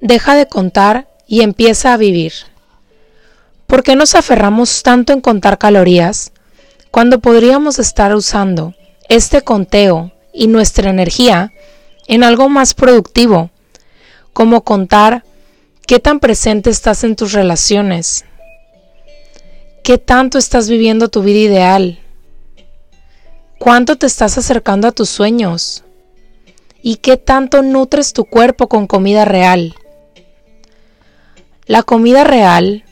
Deja de contar y empieza a vivir. ¿Por qué nos aferramos tanto en contar calorías cuando podríamos estar usando este conteo y nuestra energía en algo más productivo, como contar qué tan presente estás en tus relaciones, qué tanto estás viviendo tu vida ideal, cuánto te estás acercando a tus sueños y qué tanto nutres tu cuerpo con comida real. La comida real,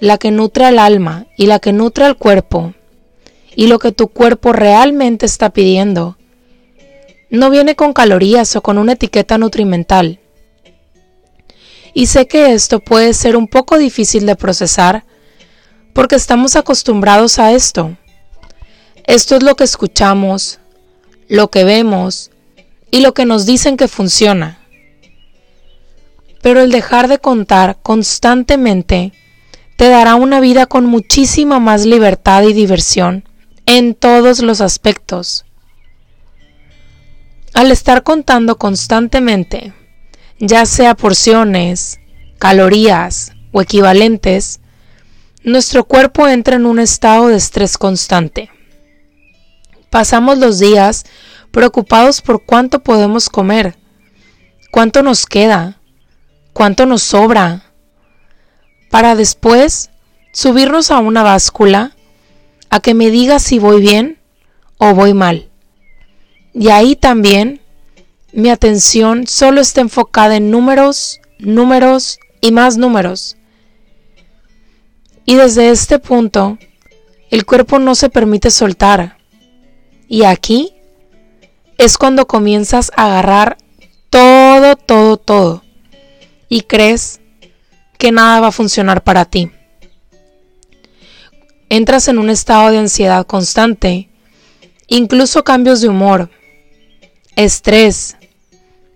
la que nutre al alma y la que nutre al cuerpo, y lo que tu cuerpo realmente está pidiendo, no viene con calorías o con una etiqueta nutrimental. Y sé que esto puede ser un poco difícil de procesar porque estamos acostumbrados a esto. Esto es lo que escuchamos, lo que vemos y lo que nos dicen que funciona. Pero el dejar de contar constantemente te dará una vida con muchísima más libertad y diversión en todos los aspectos. Al estar contando constantemente, ya sea porciones, calorías o equivalentes, nuestro cuerpo entra en un estado de estrés constante. Pasamos los días preocupados por cuánto podemos comer, cuánto nos queda, cuánto nos sobra, para después subirnos a una báscula a que me diga si voy bien o voy mal. Y ahí también mi atención solo está enfocada en números, números y más números. Y desde este punto, el cuerpo no se permite soltar. Y aquí es cuando comienzas a agarrar todo, todo, todo. Y crees que nada va a funcionar para ti. Entras en un estado de ansiedad constante, incluso cambios de humor, estrés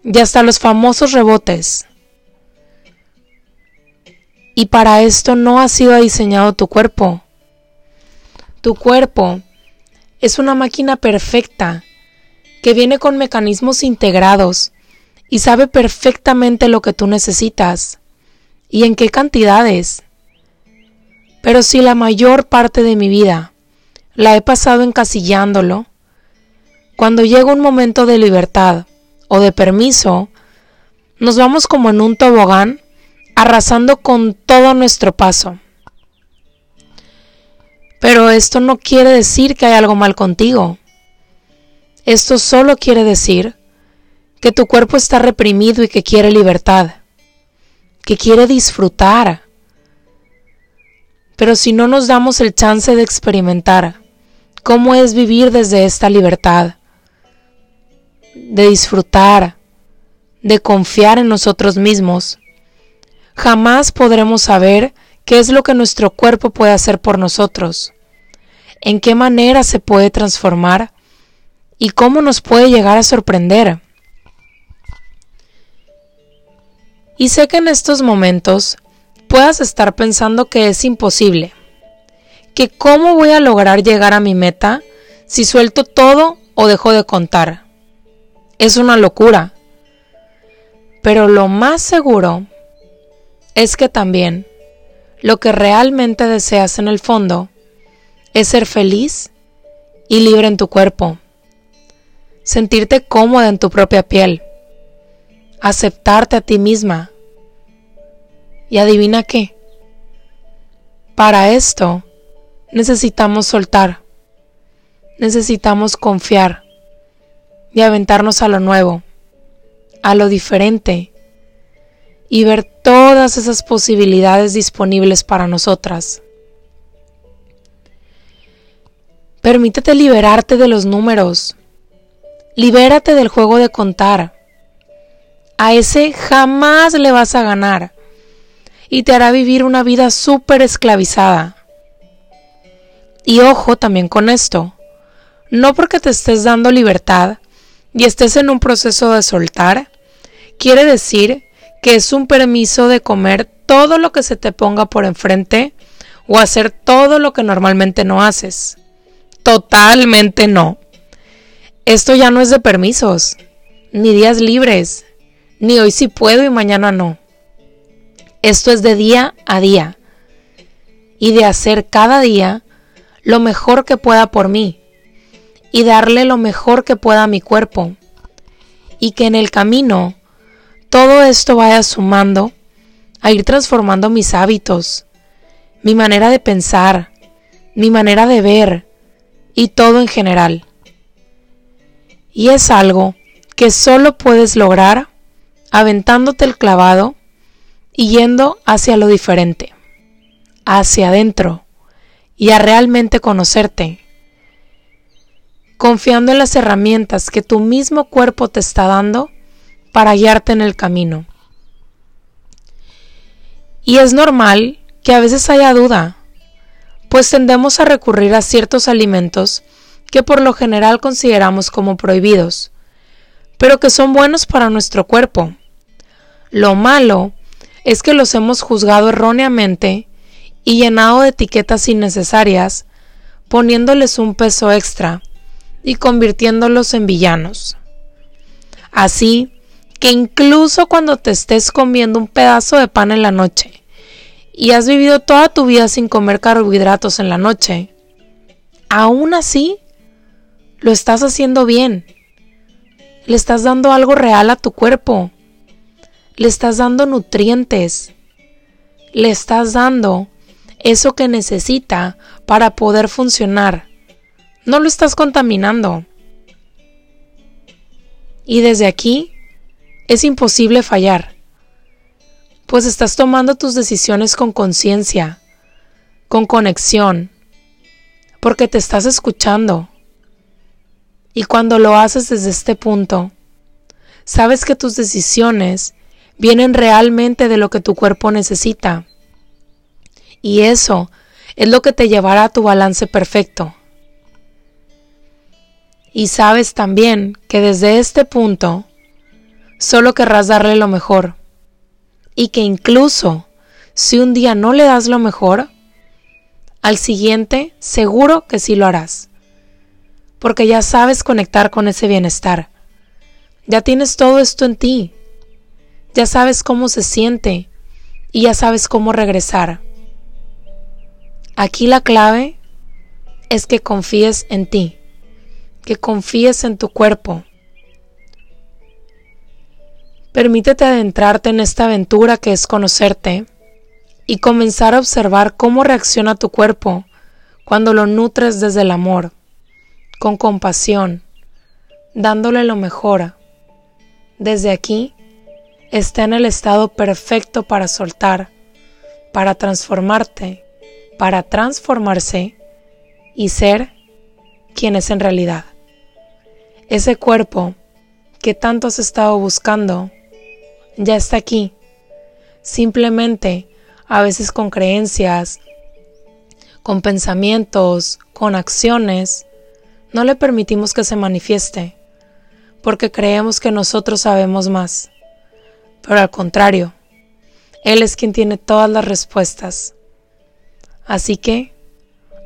y hasta los famosos rebotes. Y para esto no ha sido diseñado tu cuerpo. Tu cuerpo es una máquina perfecta que viene con mecanismos integrados y sabe perfectamente lo que tú necesitas y en qué cantidades. Pero si la mayor parte de mi vida la he pasado encasillándolo, cuando llega un momento de libertad o de permiso, nos vamos como en un tobogán arrasando con todo nuestro paso. Pero esto no quiere decir que hay algo mal contigo. Esto solo quiere decir que tu cuerpo está reprimido y que quiere libertad, que quiere disfrutar. Pero si no nos damos el chance de experimentar cómo es vivir desde esta libertad, de disfrutar, de confiar en nosotros mismos, jamás podremos saber qué es lo que nuestro cuerpo puede hacer por nosotros, en qué manera se puede transformar y cómo nos puede llegar a sorprender. Y sé que en estos momentos puedas estar pensando que es imposible, que cómo voy a lograr llegar a mi meta si suelto todo o dejo de contar es una locura. Pero lo más seguro es que también lo que realmente deseas en el fondo es ser feliz y libre en tu cuerpo, sentirte cómoda en tu propia piel, aceptarte a ti misma. Y adivina qué, para esto necesitamos soltar, necesitamos confiar y aventarnos a lo nuevo, a lo diferente y ver todas esas posibilidades disponibles para nosotras. Permítete liberarte de los números. Libérate del juego de contar. A ese jamás le vas a ganar y te hará vivir una vida súper esclavizada. Y ojo también con esto, no porque te estés dando libertad, y estés en un proceso de soltar, quiere decir que es un permiso de comer todo lo que se te ponga por enfrente o hacer todo lo que normalmente no haces. Totalmente no. Esto ya no es de permisos, ni días libres, ni hoy sí puedo y mañana no. Esto es de día a día y de hacer cada día lo mejor que pueda por mí y darle lo mejor que pueda a mi cuerpo y que en el camino todo esto vaya sumando a ir transformando mis hábitos, mi manera de pensar, mi manera de ver y todo en general. Y es algo que solo puedes lograr aventándote el clavado y yendo hacia lo diferente, hacia adentro y a realmente conocerte, confiando en las herramientas que tu mismo cuerpo te está dando para guiarte en el camino. Y es normal que a veces haya duda, pues tendemos a recurrir a ciertos alimentos que por lo general consideramos como prohibidos, pero que son buenos para nuestro cuerpo. Lo malo es que los hemos juzgado erróneamente y llenado de etiquetas innecesarias, poniéndoles un peso extra y convirtiéndolos en villanos. Así que incluso cuando te estés comiendo un pedazo de pan en la noche y has vivido toda tu vida sin comer carbohidratos en la noche, aún así lo estás haciendo bien. Le estás dando algo real a tu cuerpo. Le estás dando nutrientes. Le estás dando eso que necesita para poder funcionar. No lo estás contaminando. Y desde aquí es imposible fallar, pues estás tomando tus decisiones con conciencia, con conexión, porque te estás escuchando. Y cuando lo haces desde este punto, sabes que tus decisiones vienen realmente de lo que tu cuerpo necesita. Y eso es lo que te llevará a tu balance perfecto. Y sabes también que desde este punto solo querrás darle lo mejor. Y que incluso si un día no le das lo mejor, al siguiente seguro que sí lo harás. Porque ya sabes conectar con ese bienestar. Ya tienes todo esto en ti. Ya sabes cómo se siente y ya sabes cómo regresar. Aquí la clave es que confíes en ti, que confíes en tu cuerpo, Permítete adentrarte en esta aventura que es conocerte y comenzar a observar cómo reacciona tu cuerpo cuando lo nutres desde el amor, con compasión, dándole lo mejor. Desde aquí está en el estado perfecto para soltar, para transformarte, para transformarse y ser quien es en realidad. Ese cuerpo que tanto has estado buscando ya está aquí. Simplemente, a veces con creencias, con pensamientos, con acciones, no le permitimos que se manifieste, porque creemos que nosotros sabemos más. Pero al contrario, Él es quien tiene todas las respuestas. Así que,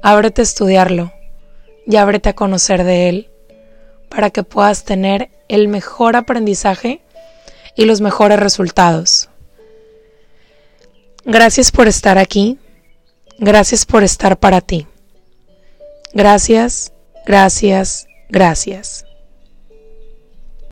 ábrete a estudiarlo y ábrete a conocer de Él, para que puedas tener el mejor aprendizaje y los mejores resultados. Gracias por estar aquí. Gracias por estar para ti. Gracias, gracias, gracias.